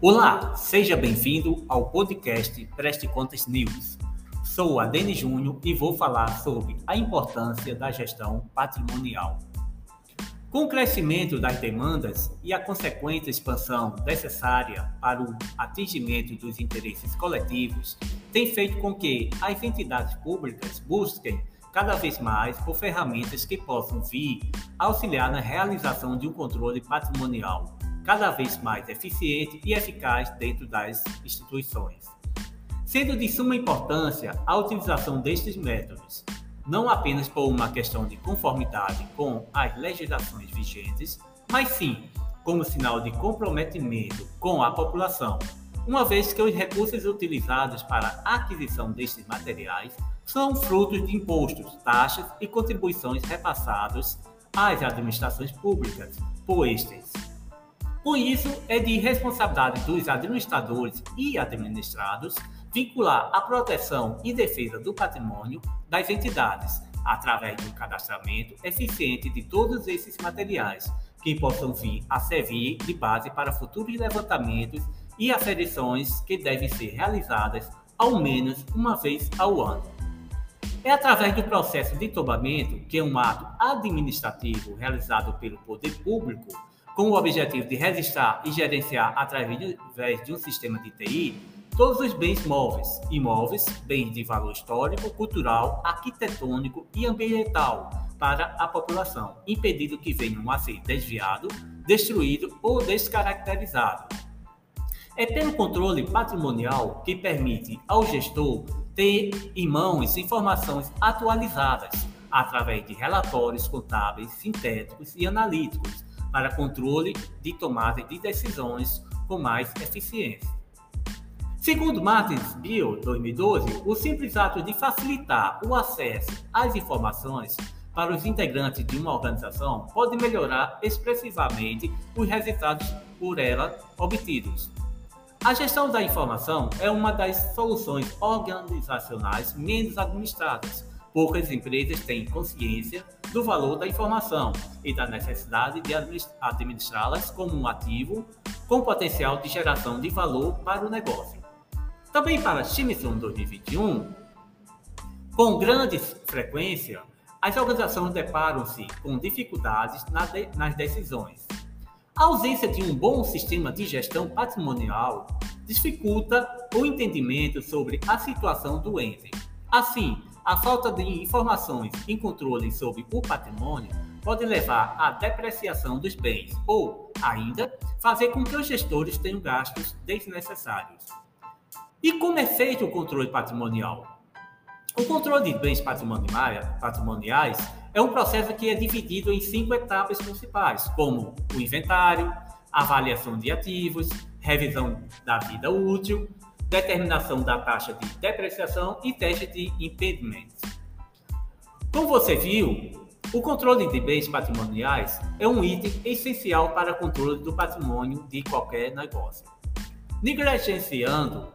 Olá, seja bem-vindo ao podcast Preste Contas News. Sou a Deni Júnior e vou falar sobre a importância da gestão patrimonial. Com o crescimento das demandas e a consequente expansão necessária para o atingimento dos interesses coletivos, tem feito com que as entidades públicas busquem cada vez mais por ferramentas que possam vir auxiliar na realização de um controle patrimonial cada vez mais eficiente e eficaz dentro das instituições. Sendo de suma importância a utilização destes métodos, não apenas por uma questão de conformidade com as legislações vigentes, mas sim como sinal de comprometimento com a população, uma vez que os recursos utilizados para a aquisição destes materiais são frutos de impostos, taxas e contribuições repassados às administrações públicas por estes. Com isso, é de responsabilidade dos administradores e administrados vincular a proteção e defesa do patrimônio das entidades através do cadastramento eficiente de todos esses materiais que possam vir a servir de base para futuros levantamentos e aferições que devem ser realizadas ao menos uma vez ao ano. É através do processo de tombamento, que é um ato administrativo realizado pelo poder público, com o objetivo de registrar e gerenciar através de um sistema de TI todos os bens móveis, imóveis, bens de valor histórico, cultural, arquitetônico e ambiental para a população, impedindo que venham a ser desviado, destruído ou descaracterizado. É pelo controle patrimonial que permite ao gestor ter em mãos informações atualizadas através de relatórios contábeis sintéticos e analíticos para controle de tomada de decisões com mais eficiência. Segundo Martins Bill, 2012, o simples ato de facilitar o acesso às informações para os integrantes de uma organização pode melhorar expressivamente os resultados por ela obtidos. A gestão da informação é uma das soluções organizacionais menos administradas, poucas empresas têm consciência do valor da informação e da necessidade de administrá-las como um ativo com potencial de geração de valor para o negócio. Também para Chimison 2021, com grande frequência, as organizações deparam-se com dificuldades nas decisões. A ausência de um bom sistema de gestão patrimonial dificulta o entendimento sobre a situação do ente. Assim, a falta de informações e controle sobre o patrimônio pode levar à depreciação dos bens ou, ainda, fazer com que os gestores tenham gastos desnecessários. E como é feito o controle patrimonial? O controle de bens patrimoniais é um processo que é dividido em cinco etapas principais, como o inventário, avaliação de ativos, revisão da vida útil, determinação da taxa de depreciação e teste de impedimento. Como você viu, o controle de bens patrimoniais é um item essencial para o controle do patrimônio de qualquer negócio. Negligenciando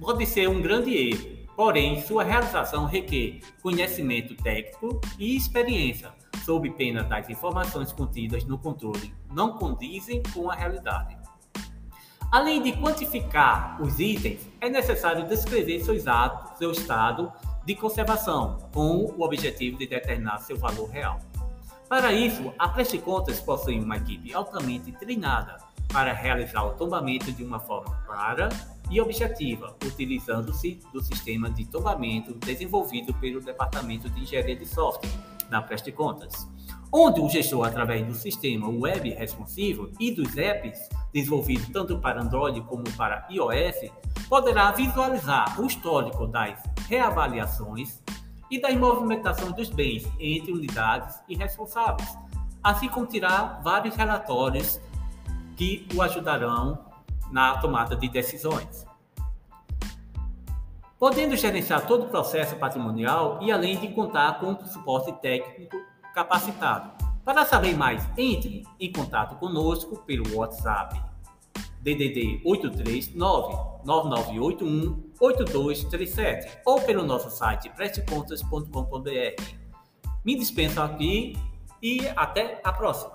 pode ser um grande erro, porém sua realização requer conhecimento técnico e experiência, sob pena das informações contidas no controle não condizem com a realidade. Além de quantificar os itens, é necessário descrever seu, exato, seu estado de conservação, com o objetivo de determinar seu valor real. Para isso, a Preste Contas possui uma equipe altamente treinada para realizar o tombamento de uma forma clara e objetiva, utilizando-se do sistema de tombamento desenvolvido pelo Departamento de Engenharia de Software da Preste Contas onde o gestor, através do sistema web responsivo e dos apps desenvolvidos tanto para Android como para iOS, poderá visualizar o histórico das reavaliações e da movimentação dos bens entre unidades e responsáveis, assim como tirar vários relatórios que o ajudarão na tomada de decisões. Podendo gerenciar todo o processo patrimonial e além de contar com suporte técnico capacitado. Para saber mais, entre em contato conosco pelo WhatsApp DDD 839 8237 ou pelo nosso site prestecontas.com.br. Me dispenso aqui e até a próxima.